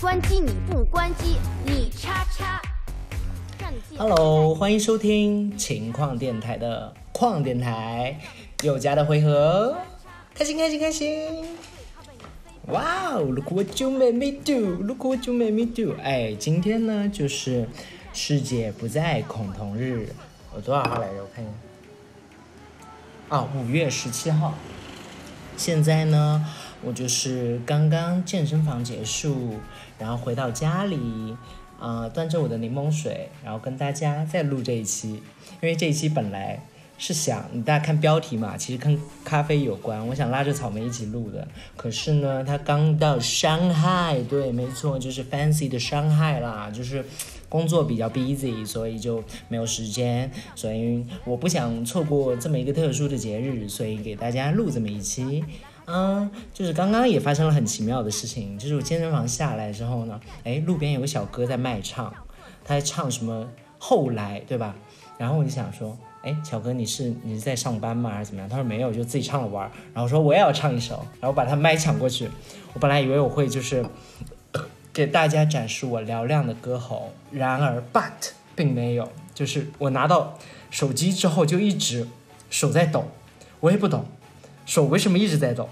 关机，你不关机，你叉叉。Hello，欢迎收听情况电台的矿电台有家的回合，开心开心开心！哇哦，Look what you made me do，Look what you made me do！哎，今天呢就是世界不再恐同日，我多少号来着？我看一下。啊，五月十七号。现在呢，我就是刚刚健身房结束，然后回到家里。啊、端着我的柠檬水，然后跟大家再录这一期，因为这一期本来是想大家看标题嘛，其实跟咖啡有关，我想拉着草莓一起录的，可是呢，他刚到上海，对，没错，就是 fancy 的上海啦，就是工作比较 busy，所以就没有时间，所以我不想错过这么一个特殊的节日，所以给大家录这么一期。嗯，就是刚刚也发生了很奇妙的事情，就是我健身房下来之后呢，哎，路边有个小哥在卖唱，他在唱什么后来，对吧？然后我就想说，哎，小哥你是你是在上班吗，还是怎么样？他说没有，就自己唱了玩儿。然后说我也要唱一首，然后把他麦抢过去。我本来以为我会就是 给大家展示我嘹亮的歌喉，然而 but 并没有，就是我拿到手机之后就一直手在抖，我也不懂手为什么一直在抖。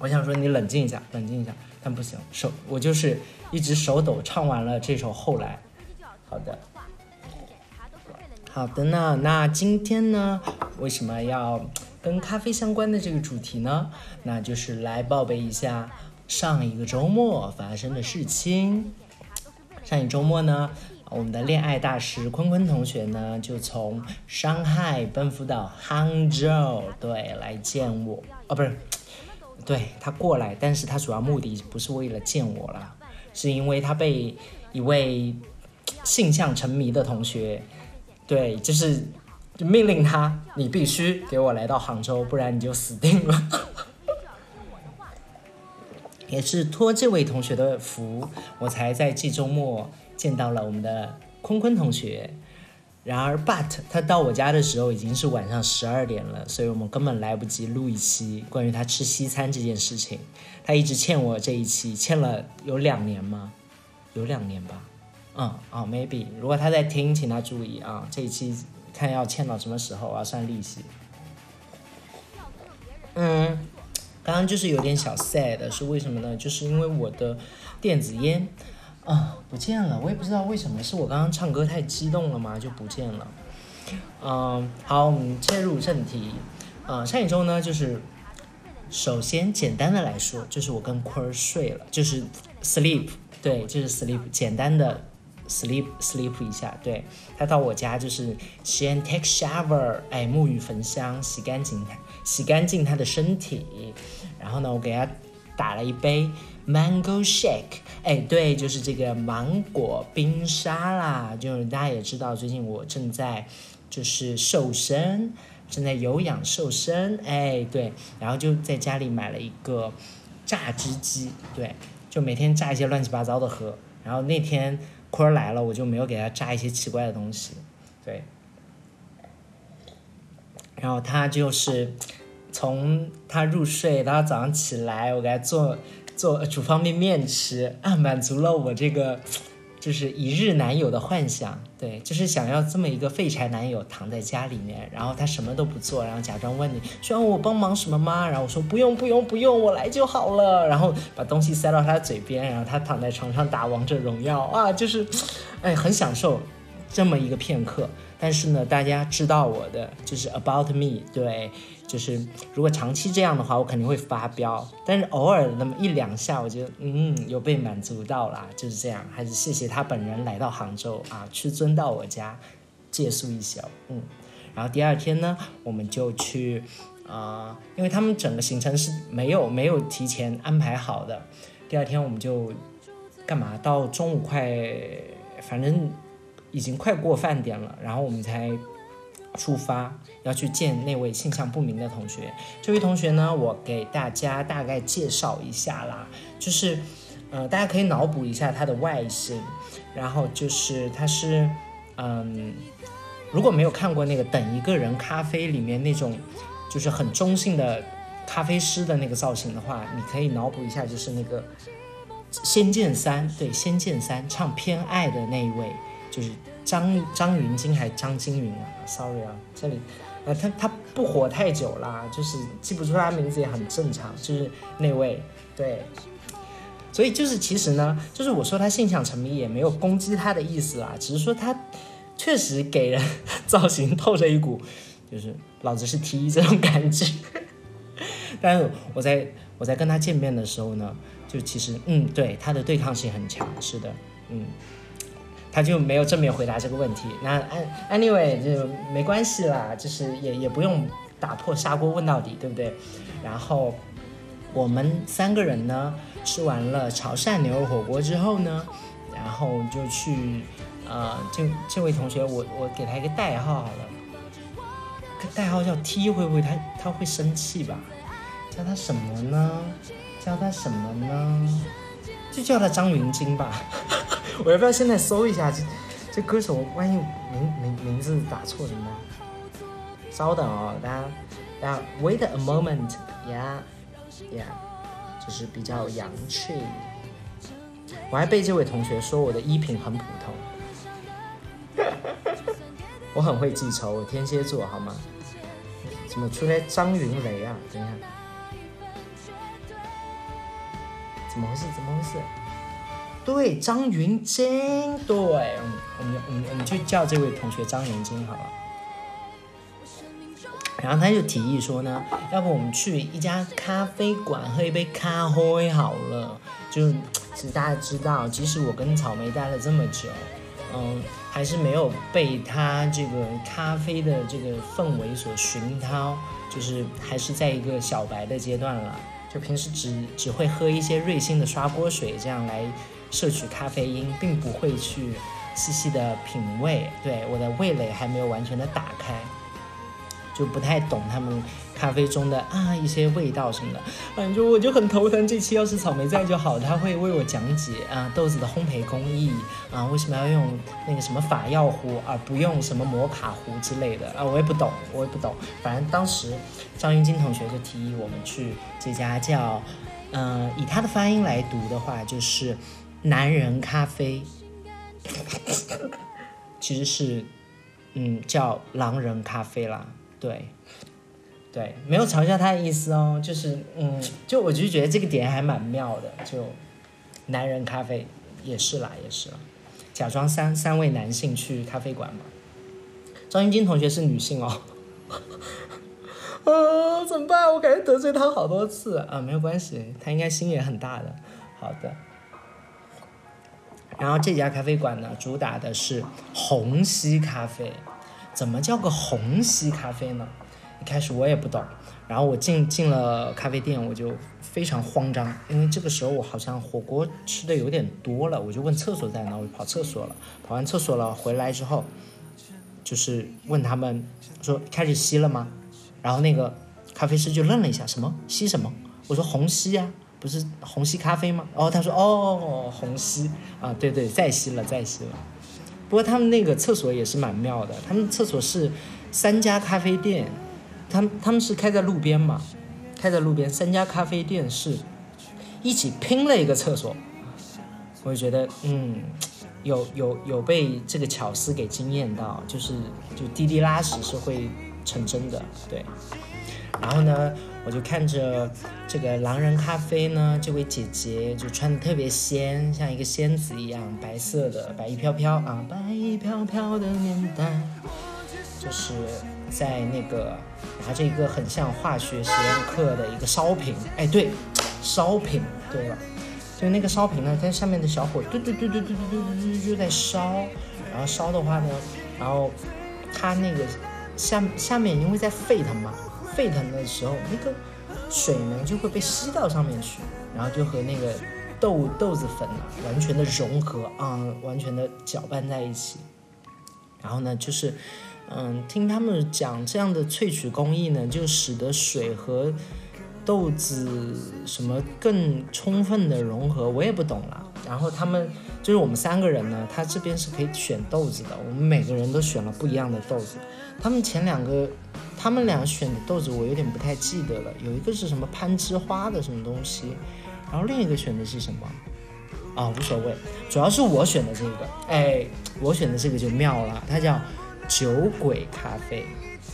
我想说你冷静一下，冷静一下，但不行，手我就是一直手抖，唱完了这首后来。好的，好的呢。那今天呢，为什么要跟咖啡相关的这个主题呢？那就是来报备一下上一个周末发生的事情。上一周末呢，我们的恋爱大师坤坤同学呢，就从上海奔赴到杭州，对，来见我。哦，不是。对他过来，但是他主要目的不是为了见我啦，是因为他被一位性向沉迷的同学，对，就是就命令他，你必须给我来到杭州，不然你就死定了。也是托这位同学的福，我才在这周末见到了我们的坤坤同学。然而，but 他到我家的时候已经是晚上十二点了，所以我们根本来不及录一期关于他吃西餐这件事情。他一直欠我这一期，欠了有两年吗？有两年吧。嗯，哦，maybe。如果他在听，请他注意啊，这一期看要欠到什么时候，我要算利息。嗯，刚刚就是有点小 sad，是为什么呢？就是因为我的电子烟。啊，不见了，我也不知道为什么，是我刚刚唱歌太激动了吗？就不见了。嗯，好，我们切入正题。呃，上一周呢，就是首先简单的来说，就是我跟坤儿睡了，就是 sleep，对，就是 sleep，简单的 sleep sleep 一下。对他到我家就是先 take shower，哎，沐浴焚香，洗干净他，洗干净他的身体，然后呢，我给他打了一杯。Mango shake，哎，对，就是这个芒果冰沙啦。就是大家也知道，最近我正在就是瘦身，正在有氧瘦身，哎，对，然后就在家里买了一个榨汁机，对，就每天榨一些乱七八糟的喝。然后那天坤儿来了，我就没有给他榨一些奇怪的东西，对。然后他就是从他入睡到早上起来，我给他做。做煮方便面吃啊，满足了我这个就是一日男友的幻想。对，就是想要这么一个废柴男友躺在家里面，然后他什么都不做，然后假装问你需要我帮忙什么吗？然后我说不用不用不用，我来就好了。然后把东西塞到他嘴边，然后他躺在床上打王者荣耀啊，就是，哎，很享受这么一个片刻。但是呢，大家知道我的就是 about me，对。就是如果长期这样的话，我肯定会发飙。但是偶尔那么一两下，我觉得嗯有被满足到啦，就是这样。还是谢谢他本人来到杭州啊，屈尊到我家借宿一宿。嗯，然后第二天呢，我们就去啊、因为他们整个行程是没有没有提前安排好的。第二天我们就干嘛？到中午快，反正已经快过饭点了，然后我们才。出发要去见那位性向不明的同学。这位同学呢，我给大家大概介绍一下啦，就是，呃，大家可以脑补一下他的外形，然后就是他是，嗯，如果没有看过那个《等一个人咖啡》里面那种，就是很中性的咖啡师的那个造型的话，你可以脑补一下，就是那个《仙剑三》对，《仙剑三》唱《偏爱》的那一位就是张张云京还是张金云啊？Sorry 啊，这里呃他他不火太久啦，就是记不出他名字也很正常，就是那位对。所以就是其实呢，就是我说他性向沉迷也没有攻击他的意思啦，只是说他确实给人造型透着一股就是老子是 T 这种感觉。但是我在我在跟他见面的时候呢，就其实嗯，对他的对抗性很强，是的，嗯，他就没有正面回答这个问题。那 anyway 就没关系啦，就是也也不用打破砂锅问到底，对不对？然后我们三个人呢。吃完了潮汕牛肉火锅之后呢，然后就去，呃，这这位同学，我我给他一个代号好了，代号叫 T，会不会他他会生气吧？叫他什么呢？叫他什么呢？就叫他张云京吧。我要不要现在搜一下这这歌手？万一名名名字打错怎么办？稍等哦，大家大家 wait a moment，yeah，yeah。就是比较洋气，我还被这位同学说我的衣品很普通，我很会记仇，我天蝎座好吗？怎么出来张云雷啊？等一下，怎么回事？怎么回事？对，张云京，对，我们我们我们就叫这位同学张云京好了。然后他就提议说呢，要不我们去一家咖啡馆喝一杯咖啡好了。就其实大家知道，即使我跟草莓待了这么久，嗯，还是没有被他这个咖啡的这个氛围所熏陶，就是还是在一个小白的阶段了。就平时只只会喝一些瑞幸的刷锅水，这样来摄取咖啡因，并不会去细细的品味。对我的味蕾还没有完全的打开。就不太懂他们咖啡中的啊一些味道什么的，反正我就很头疼。这期要是草莓在就好，他会为我讲解啊豆子的烘焙工艺啊，为什么要用那个什么法药壶而不用什么摩卡壶之类的啊，我也不懂，我也不懂。反正当时张云金同学就提议我们去这家叫，嗯，以他的发音来读的话就是男人咖啡，其实是嗯叫狼人咖啡啦。对，对，没有嘲笑他的意思哦，就是，嗯，就我就觉得这个点还蛮妙的，就，男人咖啡也是啦，也是啦，假装三三位男性去咖啡馆嘛。张云金同学是女性哦，啊，怎么办？我感觉得罪他好多次啊，没有关系，他应该心也很大的。好的，然后这家咖啡馆呢，主打的是虹吸咖啡。怎么叫个虹吸咖啡呢？一开始我也不懂，然后我进进了咖啡店，我就非常慌张，因为这个时候我好像火锅吃的有点多了，我就问厕所在哪，我就跑厕所了。跑完厕所了，回来之后，就是问他们说开始吸了吗？然后那个咖啡师就愣了一下，什么吸什么？我说虹吸啊，不是虹吸咖啡吗？哦，他说哦，虹吸啊，对对，再吸了，再吸了。不过他们那个厕所也是蛮妙的，他们厕所是三家咖啡店，他们他们是开在路边嘛，开在路边，三家咖啡店是一起拼了一个厕所，我就觉得嗯，有有有被这个巧思给惊艳到，就是就滴滴拉屎是会成真的，对，然后呢。我就看着这个狼人咖啡呢，这位姐姐就穿的特别仙，像一个仙子一样，白色的，白衣飘飘啊，白衣飘飘的年代，就是在那个拿着一个很像化学实验课的一个烧瓶，哎，对，烧瓶，对了，就那个烧瓶呢，在上面的小火，对对对对对对对对就在烧，然后烧的话呢，然后它那个下下面因为在沸腾嘛。沸腾的时候，那个水呢就会被吸到上面去，然后就和那个豆豆子粉呢完全的融合啊，完全的搅拌在一起。然后呢，就是嗯，听他们讲这样的萃取工艺呢，就使得水和豆子什么更充分的融合。我也不懂了。然后他们就是我们三个人呢，他这边是可以选豆子的，我们每个人都选了不一样的豆子。他们前两个。他们俩选的豆子我有点不太记得了，有一个是什么攀枝花的什么东西，然后另一个选的是什么？啊，无所谓，主要是我选的这个，哎，我选的这个就妙了，它叫酒鬼咖啡，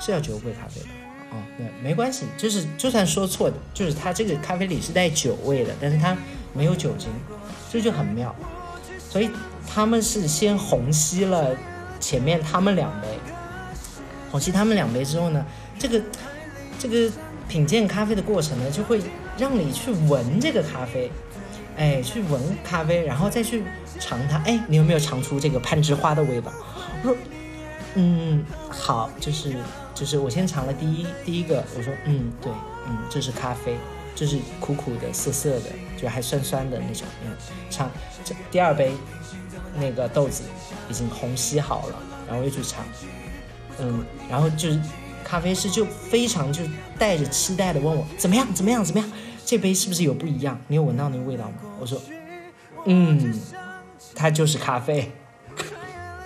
是叫酒鬼咖啡吧？哦，对，没关系，就是就算说错的，就是它这个咖啡里是带酒味的，但是它没有酒精，这就很妙。所以他们是先虹吸了前面他们两杯，虹吸他们两杯之后呢，这个这个品鉴咖啡的过程呢，就会让你去闻这个咖啡，哎，去闻咖啡，然后再去尝它，哎，你有没有尝出这个攀枝花的味道？我说，嗯，好，就是。就是我先尝了第一第一个，我说嗯对嗯这是咖啡，就是苦苦的涩涩的，就还酸酸的那种。嗯，尝这第二杯，那个豆子已经虹吸好了，然后又去尝，嗯，然后就是咖啡师就非常就带着期待的问我怎么样怎么样怎么样，这杯是不是有不一样？你有闻到那个味道吗？我说嗯，它就是咖啡，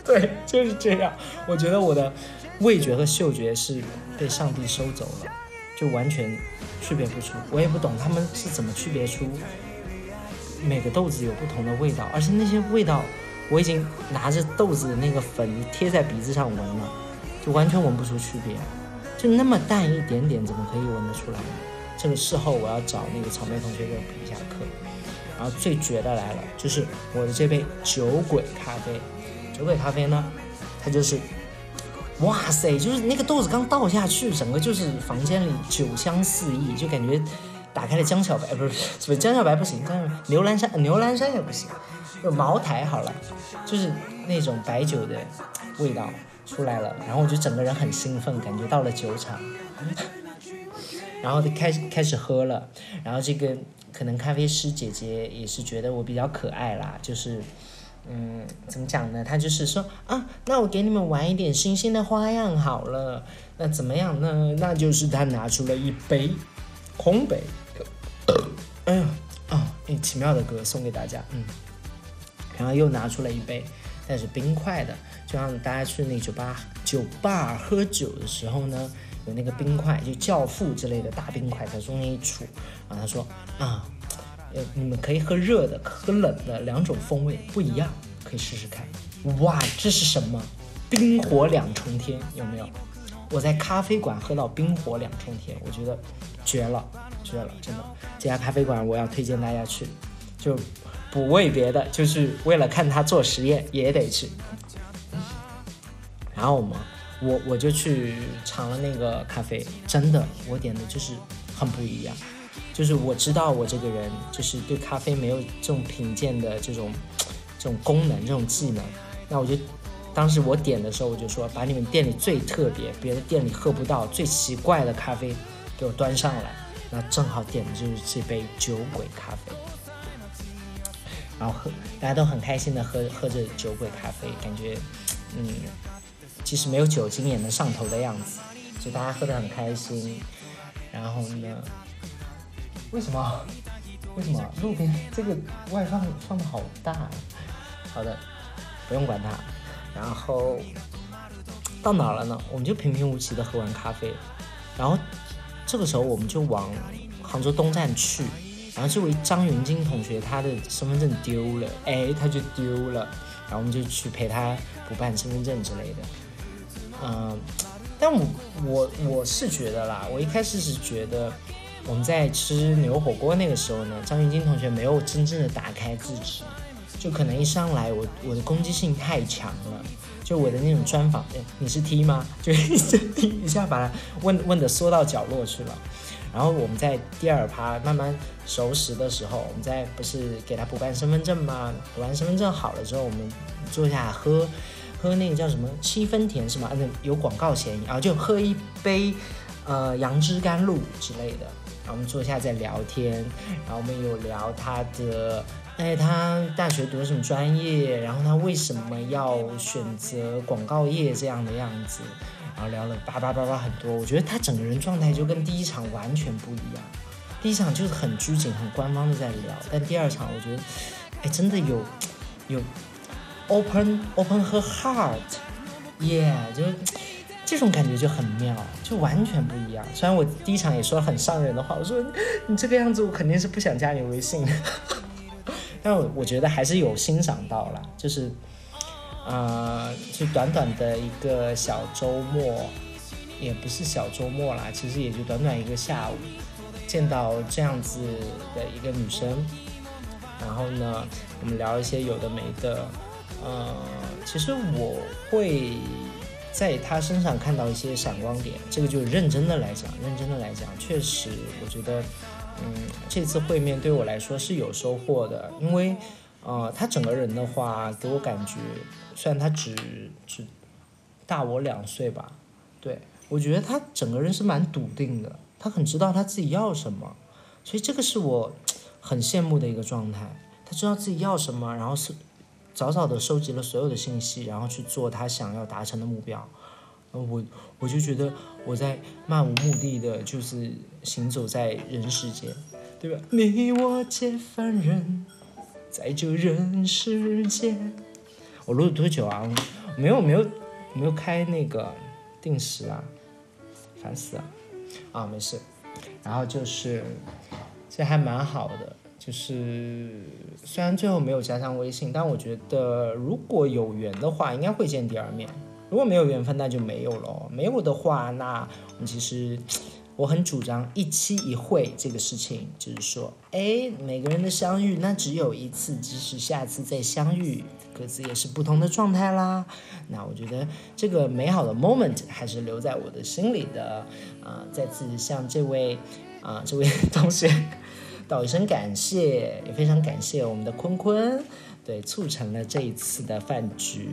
对，就是这样。我觉得我的。味觉和嗅觉是被上帝收走了，就完全区别不出。我也不懂他们是怎么区别出每个豆子有不同的味道，而且那些味道我已经拿着豆子的那个粉贴在鼻子上闻了，就完全闻不出区别。就那么淡一点点，怎么可以闻得出来呢？这个事后我要找那个草莓同学给我补一下课。然后最绝的来了，就是我的这杯酒鬼咖啡。酒鬼咖啡呢，它就是。哇塞，就是那个豆子刚倒下去，整个就是房间里酒香四溢，就感觉打开了江小白，不是不是江小白不行，牛栏山牛栏山也不行，就茅台好了，就是那种白酒的味道出来了，然后我就整个人很兴奋，感觉到了酒场，然后就开始开始喝了，然后这个可能咖啡师姐姐也是觉得我比较可爱啦，就是。嗯，怎么讲呢？他就是说啊，那我给你们玩一点新鲜的花样好了。那怎么样呢？那就是他拿出了一杯空杯，哎呀啊，哎，奇妙的歌送给大家，嗯。然后又拿出了一杯带着冰块的，就像大家去那酒吧酒吧喝酒的时候呢，有那个冰块，就教父之类的大冰块在中间一杵。然后他说啊。呃，你们可以喝热的，喝冷的，两种风味不一样，可以试试看。哇，这是什么？冰火两重天，有没有？我在咖啡馆喝到冰火两重天，我觉得绝了，绝了，真的。这家咖啡馆我要推荐大家去，就不为别的，就是为了看他做实验也得去。然后我们，我我就去尝了那个咖啡，真的，我点的就是很不一样。就是我知道我这个人就是对咖啡没有这种品鉴的这种这种功能这种技能，那我就当时我点的时候我就说把你们店里最特别别的店里喝不到最奇怪的咖啡给我端上来，那正好点的就是这杯酒鬼咖啡，然后喝大家都很开心的喝喝着酒鬼咖啡，感觉嗯即使没有酒精也能上头的样子，就大家喝得很开心，然后呢。为什么？为什么路边这个外放放的好大？好的，不用管它。然后到哪了呢？我们就平平无奇的喝完咖啡，然后这个时候我们就往杭州东站去。然后这位张云金同学他的身份证丢了，哎，他就丢了。然后我们就去陪他补办身份证之类的。嗯，但我我我是觉得啦，我一开始是觉得。我们在吃牛火锅那个时候呢，张云金同学没有真正的打开自己，就可能一上来我我的攻击性太强了，就我的那种专访，你是 T 吗？就一一下把他问问的缩到角落去了。然后我们在第二趴慢慢熟识的时候，我们在不是给他补办身份证吗？补完身份证好了之后，我们坐下喝喝那个叫什么七分甜是吗？那有广告嫌疑，啊就喝一杯呃杨枝甘露之类的。然后我们坐下在聊天，然后我们有聊他的，哎，他大学读什么专业，然后他为什么要选择广告业这样的样子，然后聊了叭叭叭叭很多。我觉得他整个人状态就跟第一场完全不一样，第一场就是很拘谨、很官方的在聊，但第二场我觉得，哎，真的有有 open open her heart，yeah，就。这种感觉就很妙，就完全不一样。虽然我第一场也说了很伤人的话，我说你这个样子，我肯定是不想加你微信。但我我觉得还是有欣赏到了，就是，呃，就短短的一个小周末，也不是小周末啦，其实也就短短一个下午，见到这样子的一个女生，然后呢，我们聊一些有的没的，呃，其实我会。在他身上看到一些闪光点，这个就认真的来讲，认真的来讲，确实，我觉得，嗯，这次会面对我来说是有收获的，因为，呃，他整个人的话给我感觉，虽然他只只大我两岁吧，对我觉得他整个人是蛮笃定的，他很知道他自己要什么，所以这个是我很羡慕的一个状态，他知道自己要什么，然后是。早早的收集了所有的信息，然后去做他想要达成的目标。我我就觉得我在漫无目的的，就是行走在人世间，对吧？你我皆凡人，在这人世间。我录了多久啊？没有没有没有开那个定时啊，烦死了啊！没事，然后就是这还蛮好的。就是虽然最后没有加上微信，但我觉得如果有缘的话，应该会见第二面。如果没有缘分，那就没有了。没有的话，那我们其实我很主张一期一会这个事情，就是说，哎，每个人的相遇那只有一次，即使下次再相遇，各自也是不同的状态啦。那我觉得这个美好的 moment 还是留在我的心里的。啊，再次向这位啊这位 同学。道一声感谢，也非常感谢我们的坤坤，对，促成了这一次的饭局，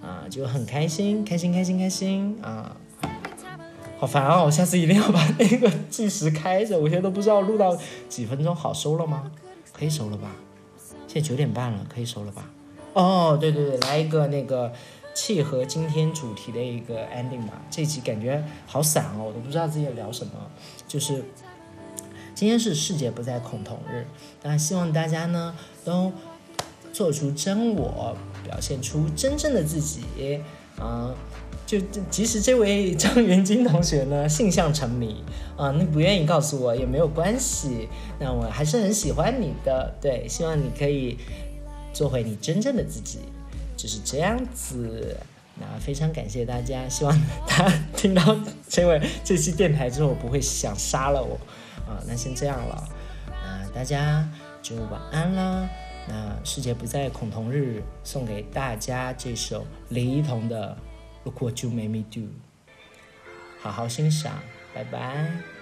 啊，就很开心，开心，开心，开心啊！好烦啊！我下次一定要把那个计时开着，我现在都不知道录到几分钟好收了吗？可以收了吧？现在九点半了，可以收了吧？哦，对对对，来一个那个契合今天主题的一个 ending 吧。这集感觉好散哦，我都不知道自己聊什么，就是。今天是世界不再恐同日，那希望大家呢都做出真我，表现出真正的自己。啊，就即使这位 张元金同学呢性向沉迷，啊，你不愿意告诉我也没有关系，那我还是很喜欢你的。对，希望你可以做回你真正的自己，就是这样子。那非常感谢大家，希望他 听到这位这期电台之后不会想杀了我。啊，那先这样了，那大家就晚安啦。那世界不再恐同日，送给大家这首李一桐的《Look What You Made Me Do》，好好欣赏，拜拜。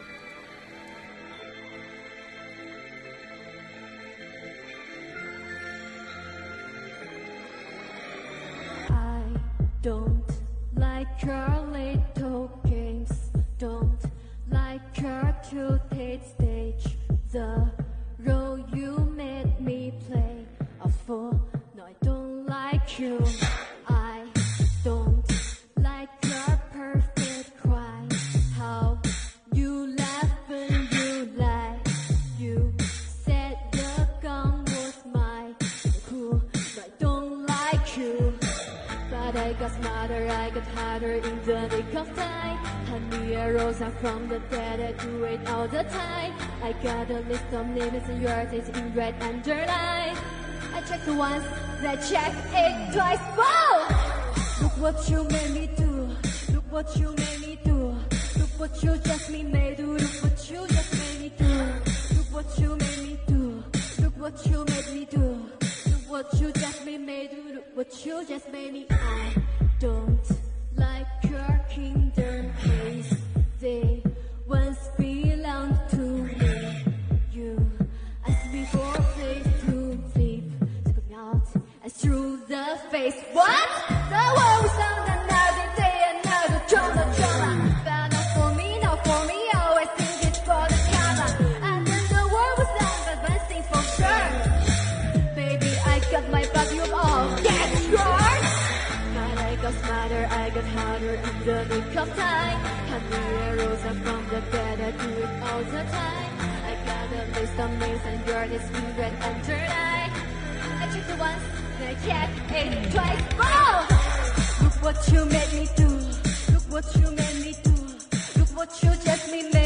But i got smarter i got harder in the nick of time Honey, I rose up from the dead, I do it all the time. I got a list of names and yours is in red underline. I checked once, then check it twice. Whoa! Look what you made me do. Look what you made me do. Look what you just made me do. Look what you just made me do. Look what you made me do. Look what you made me do. What you just made me do. What you just made me. I don't like your kingdom place. They once belonged to me. You asked me for a place to sleep. Took me out and through the face. What? The nick of time. Honey, I rose up from the bed, I do it all the time. I got a list of names and your is in red underline. I checked it once, then I checked it twice. Oh! Look what you made me do. Look what you made me do. Look what you just made me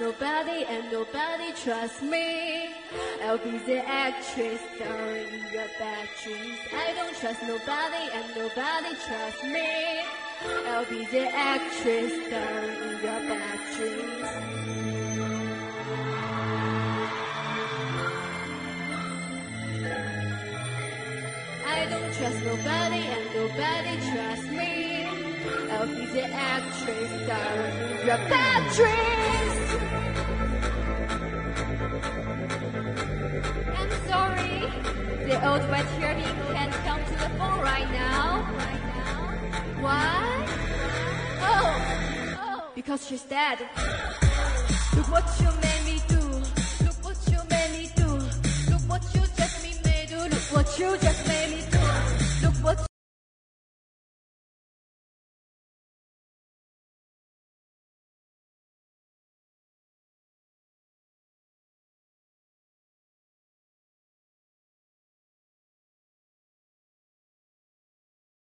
nobody and nobody trusts me. I'll be the actress starring in your bad dreams. I don't trust nobody and nobody trusts me. I'll be the actress starring your bad dreams. I don't trust nobody and nobody trusts me. I'll be the actress starring in your bad dreams. Old white Herbie can't come to the phone right now. Why? Oh, oh, because she's dead. Look what you made me do. Look what you made me do. Look what you just made me do. Look what you just